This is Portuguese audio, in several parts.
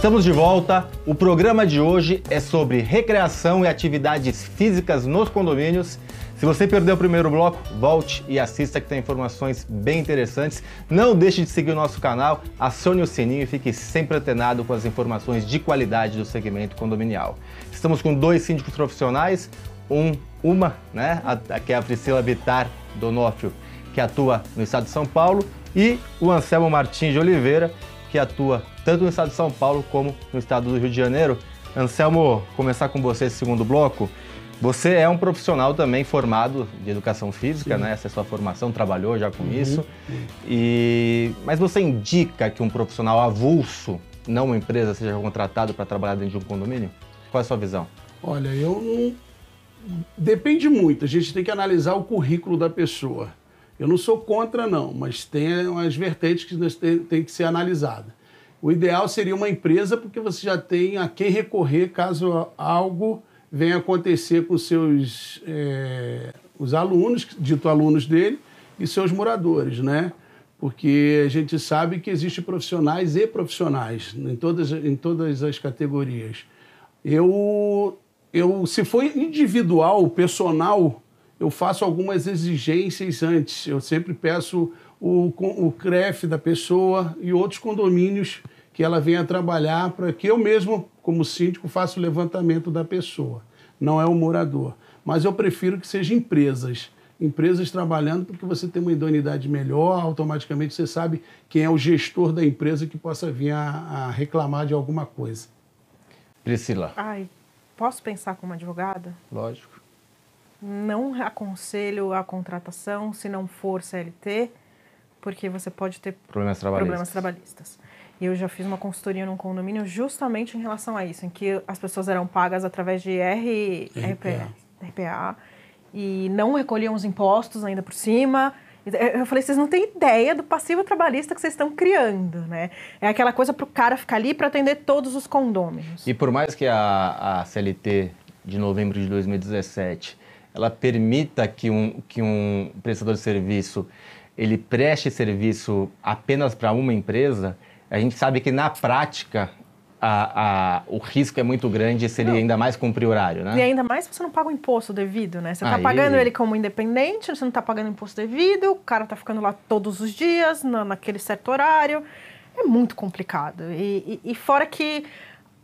Estamos de volta. O programa de hoje é sobre recreação e atividades físicas nos condomínios. Se você perdeu o primeiro bloco, volte e assista que tem informações bem interessantes. Não deixe de seguir o nosso canal, acione o sininho e fique sempre antenado com as informações de qualidade do segmento condominial. Estamos com dois síndicos profissionais, um, uma, né, a, que é a Priscila Vitar Donofrio, que atua no estado de São Paulo, e o Anselmo Martins de Oliveira, que atua tanto no estado de São Paulo como no estado do Rio de Janeiro. Anselmo, começar com você esse segundo bloco. Você é um profissional também formado de educação física, Sim. né? Essa é a sua formação, trabalhou já com uhum. isso. E mas você indica que um profissional avulso, não uma empresa, seja contratado para trabalhar dentro de um condomínio? Qual é a sua visão? Olha, eu não depende muito. A gente tem que analisar o currículo da pessoa. Eu não sou contra não, mas tem umas vertentes que tem, que ser analisada. O ideal seria uma empresa porque você já tem a quem recorrer caso algo vem acontecer com seus é, os alunos, dito alunos dele, e seus moradores, né? Porque a gente sabe que existem profissionais e profissionais em todas, em todas as categorias. Eu, eu, se for individual, personal, eu faço algumas exigências antes. Eu sempre peço o, o CREF da pessoa e outros condomínios que ela venha trabalhar para que eu mesmo, como síndico, faça o levantamento da pessoa. Não é o morador. Mas eu prefiro que sejam empresas. Empresas trabalhando porque você tem uma idoneidade melhor, automaticamente você sabe quem é o gestor da empresa que possa vir a, a reclamar de alguma coisa. Priscila. Ai, posso pensar como advogada? Lógico. Não aconselho a contratação se não for CLT, porque você pode ter problemas trabalhistas. Problemas trabalhistas. E eu já fiz uma consultoria num condomínio justamente em relação a isso, em que as pessoas eram pagas através de R, RPA. RPA e não recolhiam os impostos ainda por cima. Eu falei, vocês não têm ideia do passivo trabalhista que vocês estão criando, né? É aquela coisa para o cara ficar ali para atender todos os condôminos. E por mais que a, a CLT de novembro de 2017 ela permita que um, que um prestador de serviço ele preste serviço apenas para uma empresa, a gente sabe que na prática a, a, o risco é muito grande se ele não. ainda mais cumprir horário, né? E ainda mais se você não paga o imposto devido, né? Você está pagando ele como independente, você não está pagando imposto devido, o cara está ficando lá todos os dias, na, naquele certo horário. É muito complicado. E, e, e fora que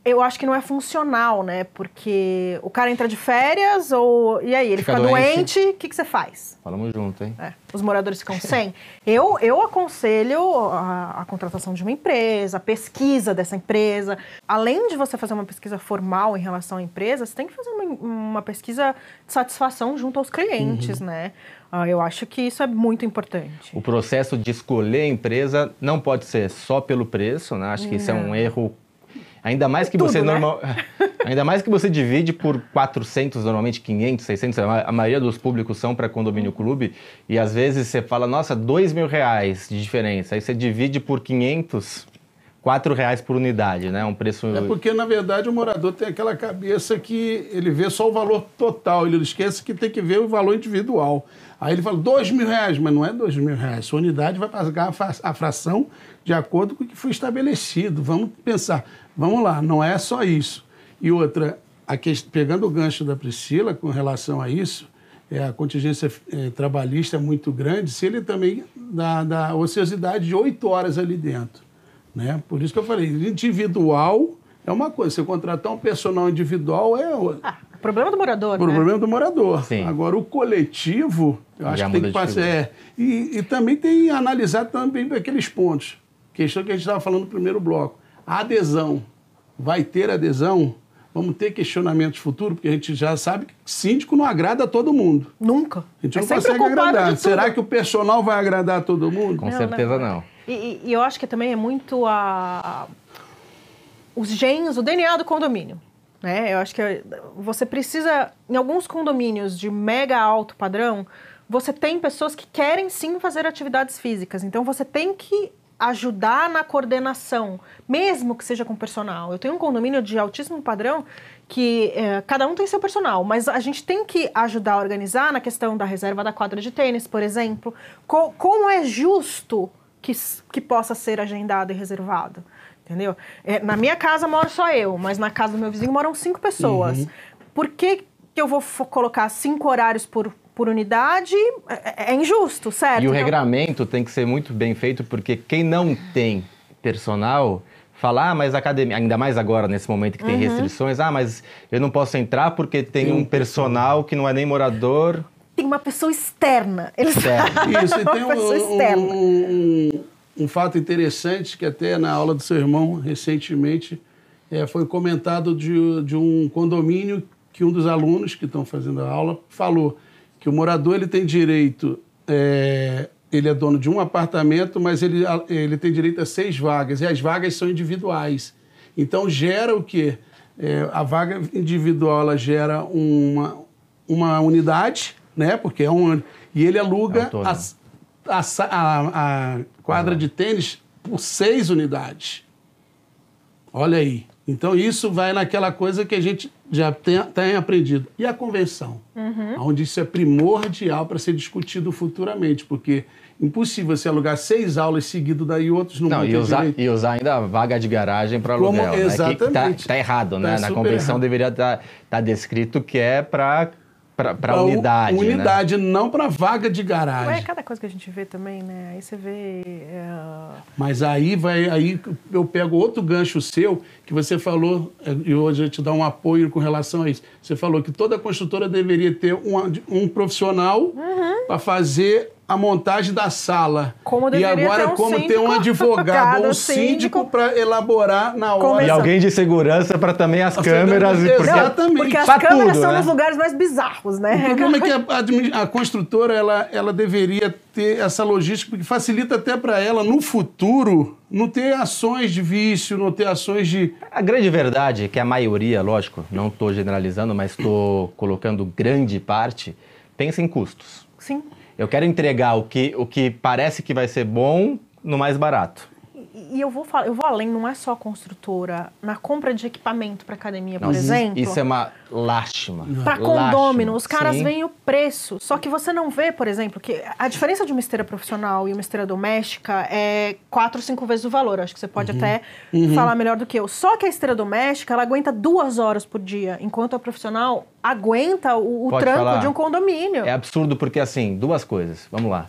eu acho que não é funcional, né? Porque o cara entra de férias ou. E aí, ele fica, fica doente, o que, que você faz? Falamos junto, hein? É, os moradores ficam sem. eu, eu aconselho a, a, contratação de uma empresa, a pesquisa dessa empresa. Além de você fazer uma pesquisa formal em relação à empresa, você tem que fazer uma, uma pesquisa de satisfação junto aos clientes, uhum. né? Ah, eu acho que isso é muito importante. O processo de escolher a empresa não pode ser só pelo preço, né? Acho que isso é um erro Ainda mais que Tudo, você né? normal, ainda mais que você divide por 400, normalmente 500, 600, a maioria dos públicos são para condomínio clube, e às vezes você fala, nossa, dois mil reais de diferença, aí você divide por 500, 4 reais por unidade, né? Um preço... É porque, na verdade, o morador tem aquela cabeça que ele vê só o valor total, ele esquece que tem que ver o valor individual. Aí ele fala, dois mil reais, mas não é dois mil reais. Sua unidade vai pagar a fração de acordo com o que foi estabelecido. Vamos pensar, vamos lá, não é só isso. E outra, pegando o gancho da Priscila com relação a isso, é, a contingência é, trabalhista é muito grande, se ele também dá, dá ociosidade de oito horas ali dentro. Né? Por isso que eu falei, individual é uma coisa, você contratar um personal individual é outra. Ah, problema do morador, O né? problema do morador. Sim. Agora, o coletivo, eu acho Já que tem que passar... É, e, e também tem analisar também aqueles pontos. Questão que a gente estava falando no primeiro bloco. A adesão. Vai ter adesão? Vamos ter questionamentos futuros, porque a gente já sabe que síndico não agrada a todo mundo. Nunca. A gente é não consegue agradar. Será que o personal vai agradar a todo mundo? Com não, certeza não. não. E, e, eu acho que também é muito a os genes, o DNA do condomínio. Né? Eu acho que você precisa, em alguns condomínios de mega alto padrão, você tem pessoas que querem sim fazer atividades físicas. Então você tem que ajudar na coordenação, mesmo que seja com personal. Eu tenho um condomínio de altíssimo padrão que é, cada um tem seu personal, mas a gente tem que ajudar a organizar na questão da reserva da quadra de tênis, por exemplo. Co como é justo que, que possa ser agendado e reservado. Entendeu? É, na minha casa moro só eu, mas na casa do meu vizinho moram cinco pessoas. Uhum. Por que, que eu vou colocar cinco horários por, por unidade? É, é, injusto, certo? E o então... regramento tem que ser muito bem feito, porque quem não tem personal falar, ah, mas a academia, ainda mais agora, nesse momento que tem uhum. restrições, ah, mas eu não posso entrar porque tem, tem um personal que não é nem morador. Tem uma pessoa externa. Eles Isso, e tem uma um, pessoa externa. Um, um, um, fato interessante que até na aula do seu irmão, recentemente, é, foi comentado de, de um condomínio que um dos alunos que estão fazendo a aula falou que o morador ele tem direito é, ele é dono de um apartamento, mas ele, ele tem direito a seis vagas, e as vagas são individuais. Então, gera o quê? É, a vaga individual ela gera uma, uma unidade, né? Porque é um. E ele aluga a, a, a, a, quadra de tênis por seis unidades. Olha aí. Então, isso vai naquela coisa que a gente já tem, tem aprendido. E a convenção? Uhum. Onde isso é primordial para ser discutido futuramente, porque impossível você alugar seis aulas seguidas daí outros não, não e usar, e usar ainda a vaga de garagem para aluguel. Como, exatamente. Né? Que tá, tá errado, né? Tá Na convenção errado. deveria estar tá, tá descrito que é para para unidade. Unidade, né? não para vaga de garagem. É cada coisa que a gente vê também, né? Aí você vê. É... Mas aí vai, aí eu pego outro gancho seu que você falou e hoje eu te dar um apoio com relação a isso. Você falou que toda construtora deveria ter um, um profissional uhum. para fazer a montagem da sala. Como e agora, um como ter um advogado ou um síndico para elaborar na hora. E alguém de segurança para também as câmeras. Porque, Exatamente. Porque as câmeras tudo, são né? nos lugares mais bizarros, né? O problema é que a, a, construtora ela, ela deveria ter essa logística, porque facilita até para ela, no futuro, não ter ações de vício, não ter ações de. A grande verdade é que a maioria, lógico, não estou generalizando, mas estou colocando grande parte, pensa em custos. Sim. Eu quero entregar o que, o que parece que vai ser bom no mais barato e eu vou falar, eu vou além, não é só construtora. Na compra de equipamento para academia, por exemplo. Isso é uma lástima. Para condômino, os caras veem o preço. Só que você não vê, por exemplo, que a diferença de uma esteira profissional e uma esteira doméstica é quatro, cinco vezes o valor. Acho que você pode uhum. até uhum. falar melhor do que eu. Só que a esteira doméstica, ela aguenta duas horas por dia, enquanto a profissional aguenta o, o tranco falar. de um condomínio. É absurdo porque, assim, duas coisas. Vamos lá.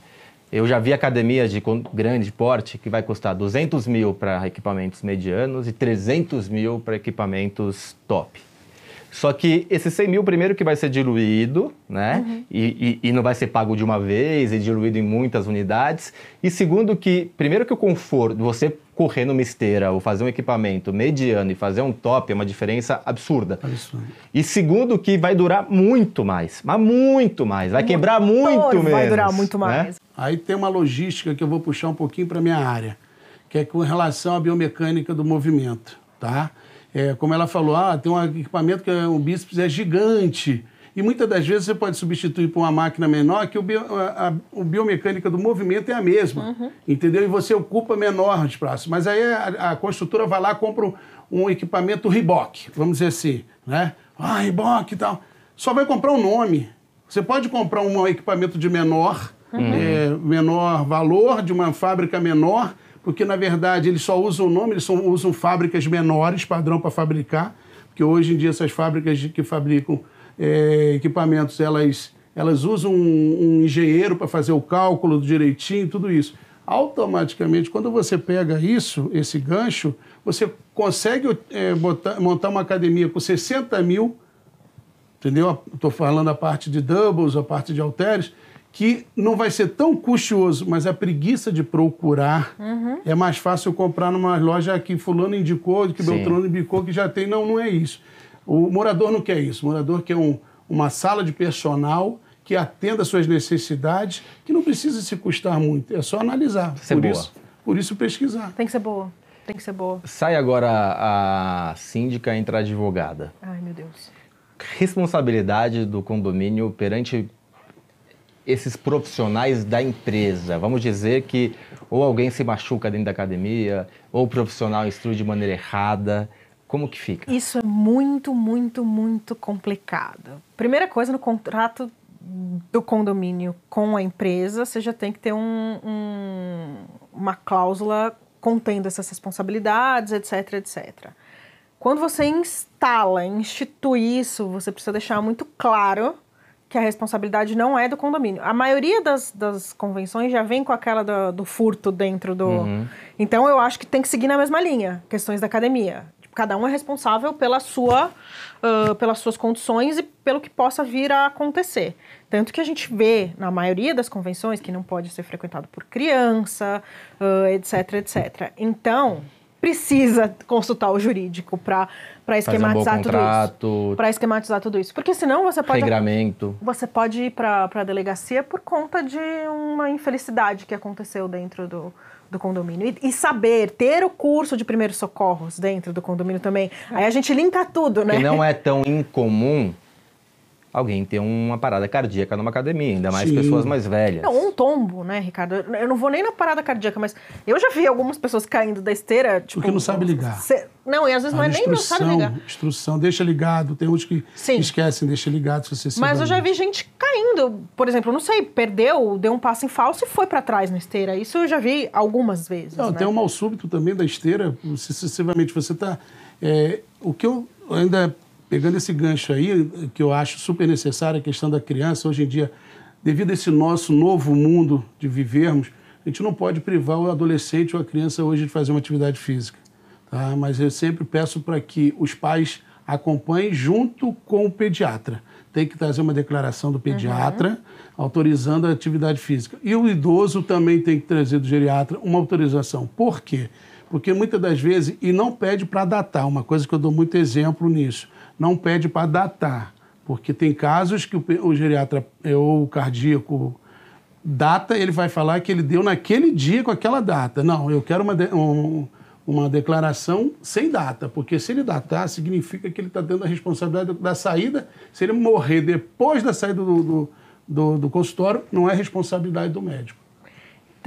Eu já vi academias de grande porte que vai custar 200 mil para equipamentos medianos e 300 mil para equipamentos top. Só que esse 100 mil, primeiro que vai ser diluído, né? Uhum. E, e, e, não vai ser pago de uma vez e diluído em muitas unidades. E segundo que, primeiro que o conforto, você correr numa esteira ou fazer um equipamento mediano e fazer um top é uma diferença absurda. Absurdo. E segundo que vai durar muito mais, mas muito mais. Vai quebrar muito menos. Vai durar muito né? mais. Né? Aí tem uma logística que eu vou puxar um pouquinho para minha área, que é com relação à biomecânica do movimento, tá? É, como ela falou, ah, tem um equipamento que é, um bíceps é gigante. E muitas das vezes você pode substituir por uma máquina menor que o, bio, a, a, a biomecânica do movimento é a mesma, uhum. entendeu? E você ocupa menor espaço. Mas aí a, a construtora vai lá e compra um, um equipamento Reebok, vamos dizer assim, né? Ah, Reebok e tal. Só vai comprar um nome. Você pode comprar um equipamento de menor, uhum. é, menor valor, de uma fábrica menor, porque na verdade eles só usam o nome, eles só usam fábricas menores, padrão para fabricar, porque hoje em dia essas fábricas que fabricam é, equipamentos, elas, elas usam um, um engenheiro para fazer o cálculo direitinho, tudo isso. Automaticamente, quando você pega isso, esse gancho, você consegue é, botar, montar uma academia com 60 mil, entendeu? Estou falando a parte de doubles, a parte de halteres, que não vai ser tão custoso, mas a preguiça de procurar uhum. é mais fácil comprar numa loja que fulano indicou, que Sim. Beltrano indicou, que já tem. Não, não é isso. O morador não quer isso. O morador quer um, uma sala de personal que atenda às suas necessidades, que não precisa se custar muito. É só analisar. Ser por, boa. Isso, por isso pesquisar. Tem que ser boa. Tem que ser boa. Sai agora a síndica entra a advogada. Ai, meu Deus. Responsabilidade do condomínio perante esses profissionais da empresa? Vamos dizer que ou alguém se machuca dentro da academia, ou o profissional instrui de maneira errada. Como que fica? Isso é muito, muito, muito complicado. Primeira coisa, no contrato do condomínio com a empresa, você já tem que ter um, um, uma cláusula contendo essas responsabilidades, etc, etc. Quando você instala, institui isso, você precisa deixar muito claro que a responsabilidade não é do condomínio. A maioria das, das convenções já vem com aquela do, do furto dentro do. Uhum. Então eu acho que tem que seguir na mesma linha, questões da academia. Tipo, cada um é responsável pela sua, uh, pelas suas condições e pelo que possa vir a acontecer. Tanto que a gente vê na maioria das convenções que não pode ser frequentado por criança, uh, etc, etc. Então precisa consultar o jurídico para esquematizar um tudo isso. Para esquematizar tudo isso. Porque senão você pode. Regramento. Você pode ir para a delegacia por conta de uma infelicidade que aconteceu dentro do, do condomínio. E, e, saber, ter o curso de primeiros socorros dentro do condomínio também. Aí a gente linka tudo, né? Que não é tão incomum alguém ter uma parada cardíaca numa academia, ainda mais Sim. pessoas mais velhas. Não, um tombo, né, Ricardo? Eu não vou nem na parada cardíaca, mas eu já vi algumas pessoas caindo da esteira, tipo... Porque não sabe ligar. Não, e às vezes a não é nem não sabe ligar. Instrução, deixa ligado. Tem uns que Sim. esquecem, deixa ligado se você se Mas eu já vi gente caindo, por exemplo, não sei, perdeu, deu um passo em falso e foi para trás na esteira. Isso eu já vi algumas vezes, Não, né? tem um mal súbito também da esteira, sucessivamente. Você tá... É, o que eu ainda pegando esse gancho aí, que eu acho super necessário, a questão da criança, hoje em dia, devido a esse nosso novo mundo de vivermos, a gente não pode privar o adolescente ou a criança hoje de fazer uma atividade física. Tá? Mas eu sempre peço para que os pais acompanhem junto com o pediatra. Tem que trazer uma declaração do pediatra uhum. autorizando a atividade física. E o idoso também tem que trazer do geriatra uma autorização. Por quê? Porque muitas das vezes, e não pede para datar, uma coisa que eu dou muito exemplo nisso não pede para datar, porque tem casos que o, o geriatra ou o cardíaco data, ele vai falar que ele deu naquele dia com aquela data. Não, eu quero uma, de, um, uma declaração sem data, porque se ele datar, significa que ele está dando a responsabilidade da saída. Se ele morrer depois da saída do, do, do, do consultório, não é responsabilidade do médico.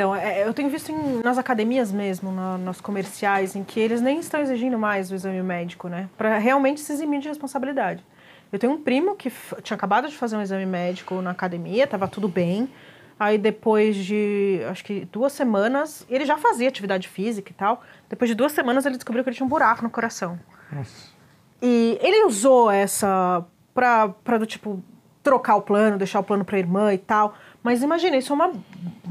Então, é, eu tenho visto em, nas academias mesmo, na, nos comerciais, em que eles nem estão exigindo mais o exame médico, né? Para realmente se eximir de responsabilidade. Eu tenho um primo que tinha acabado de fazer um exame médico na academia, estava tudo bem. Aí depois de, acho que duas semanas, ele já fazia atividade física e tal. Depois de duas semanas ele descobriu que ele tinha um buraco no coração. Nossa. E ele usou essa para do tipo trocar o plano, deixar o plano para a irmã e tal. Mas imagina, isso é uma,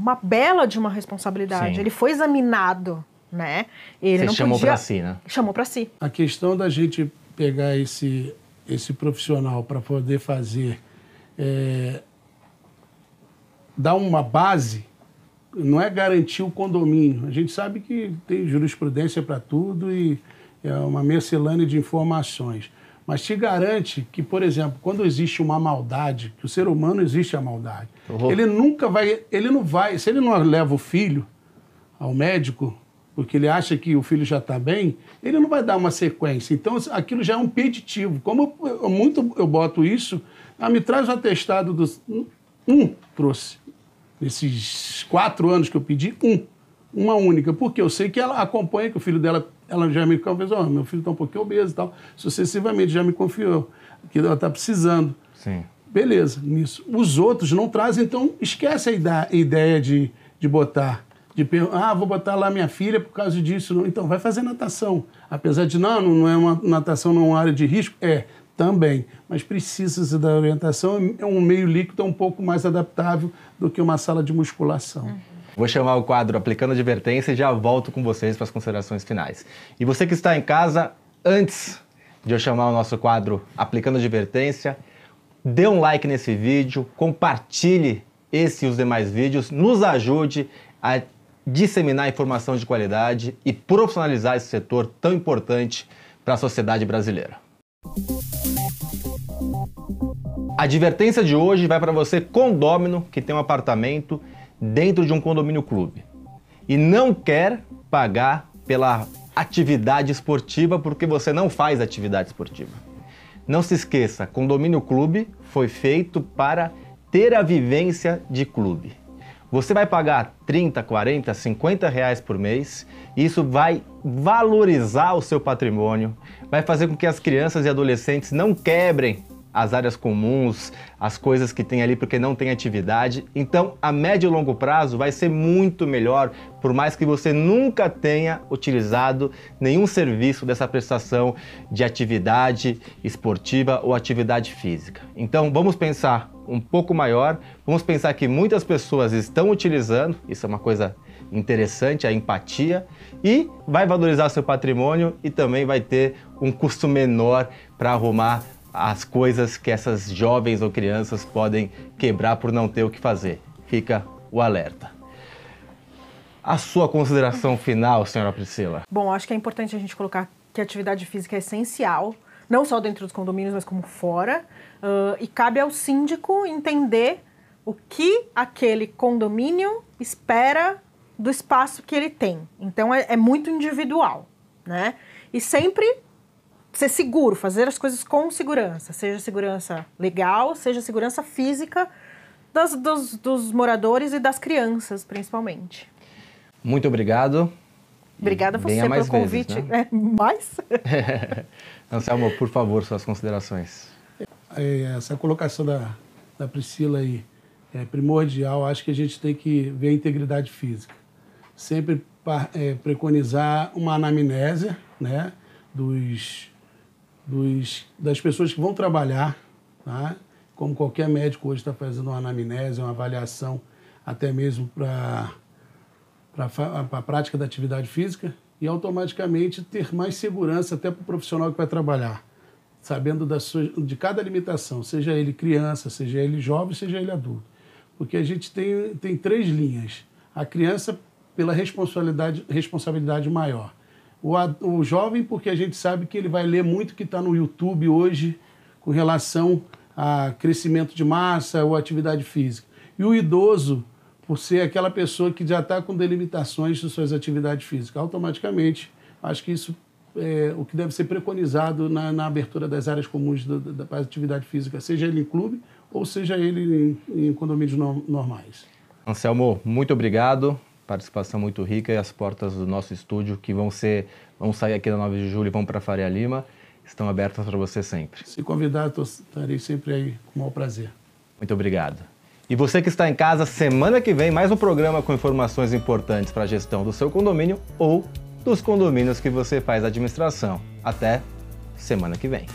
uma bela de uma responsabilidade. Sim. Ele foi examinado, né? Ele Você não chamou podia... para si, né? Chamou para si. A questão da gente pegar esse, esse profissional para poder fazer... É, dar uma base não é garantir o condomínio. A gente sabe que tem jurisprudência para tudo e é uma mercelânea de informações mas te garante que, por exemplo, quando existe uma maldade, que o ser humano existe a maldade, uhum. ele nunca vai, ele não vai, se ele não leva o filho ao médico, porque ele acha que o filho já está bem, ele não vai dar uma sequência. Então, aquilo já é um peditivo. Como eu, eu muito eu boto isso, ah, me traz o atestado dos. Um trouxe. Nesses quatro anos que eu pedi, um. Uma única. Porque eu sei que ela acompanha que o filho dela ela já me confiou, oh, meu filho está um pouquinho obeso e tal. Sucessivamente já me confiou que ela está precisando. Sim. Beleza, nisso. Os outros não trazem, então esquece a ideia de, de botar. De ah, vou botar lá minha filha por causa disso. Não. Então, vai fazer natação. Apesar de, não, não é uma natação, não é uma área de risco. É, também. Mas precisa da orientação. É um meio líquido é um pouco mais adaptável do que uma sala de musculação. Uhum. Vou chamar o quadro Aplicando Advertência e já volto com vocês para as considerações finais. E você que está em casa, antes de eu chamar o nosso quadro Aplicando Advertência, dê um like nesse vídeo, compartilhe esse e os demais vídeos, nos ajude a disseminar informação de qualidade e profissionalizar esse setor tão importante para a sociedade brasileira. A advertência de hoje vai para você condômino que tem um apartamento dentro de um condomínio clube e não quer pagar pela atividade esportiva porque você não faz atividade esportiva. Não se esqueça, condomínio clube foi feito para ter a vivência de clube. Você vai pagar 30, 40, 50 reais por mês e isso vai valorizar o seu patrimônio, vai fazer com que as crianças e adolescentes não quebrem as áreas comuns, as coisas que tem ali porque não tem atividade. Então, a médio e longo prazo vai ser muito melhor, por mais que você nunca tenha utilizado nenhum serviço dessa prestação de atividade esportiva ou atividade física. Então, vamos pensar um pouco maior, vamos pensar que muitas pessoas estão utilizando, isso é uma coisa interessante, a empatia, e vai valorizar seu patrimônio e também vai ter um custo menor para arrumar as coisas que essas jovens ou crianças podem quebrar por não ter o que fazer. Fica o alerta. A sua consideração final, senhora Priscila? Bom, acho que é importante a gente colocar que a atividade física é essencial, não só dentro dos condomínios, mas como fora. Uh, e cabe ao síndico entender o que aquele condomínio espera do espaço que ele tem. Então é, é muito individual, né? E sempre ser seguro, fazer as coisas com segurança, seja segurança legal, seja segurança física das, dos, dos moradores e das crianças, principalmente. Muito obrigado. Obrigada a você pelo convite. Vezes, né? é, mais? Anselmo, por favor, suas considerações. É, essa colocação da, da Priscila aí é primordial. Acho que a gente tem que ver a integridade física. Sempre é, preconizar uma anamnésia né, dos dos, das pessoas que vão trabalhar, tá? como qualquer médico hoje está fazendo uma anamnese, uma avaliação, até mesmo para a prática da atividade física, e automaticamente ter mais segurança até para o profissional que vai trabalhar, sabendo da sua, de cada limitação, seja ele criança, seja ele jovem, seja ele adulto. Porque a gente tem, tem três linhas. A criança pela responsabilidade, responsabilidade maior o, o jovem, porque a gente sabe que ele vai ler muito que está no YouTube hoje com relação a crescimento de massa ou atividade física. E o idoso, por ser aquela pessoa que já está com delimitações de suas atividades físicas. Automaticamente, acho que isso é o que deve ser preconizado na, na abertura das áreas comuns da, da, da, atividade física, seja ele em clube ou seja ele em, em condomínios no, normais. Anselmo, muito obrigado participação muito rica e as portas do nosso estúdio que vão ser, vão sair aqui da 9 de julho e vão para Faria Lima, estão abertas para você sempre. Se convidar, estarei sempre aí com o maior prazer. Muito obrigado. E você que está em casa, semana que vem mais um programa com informações importantes para a gestão do seu condomínio ou dos condomínios que você faz administração. Até semana que vem.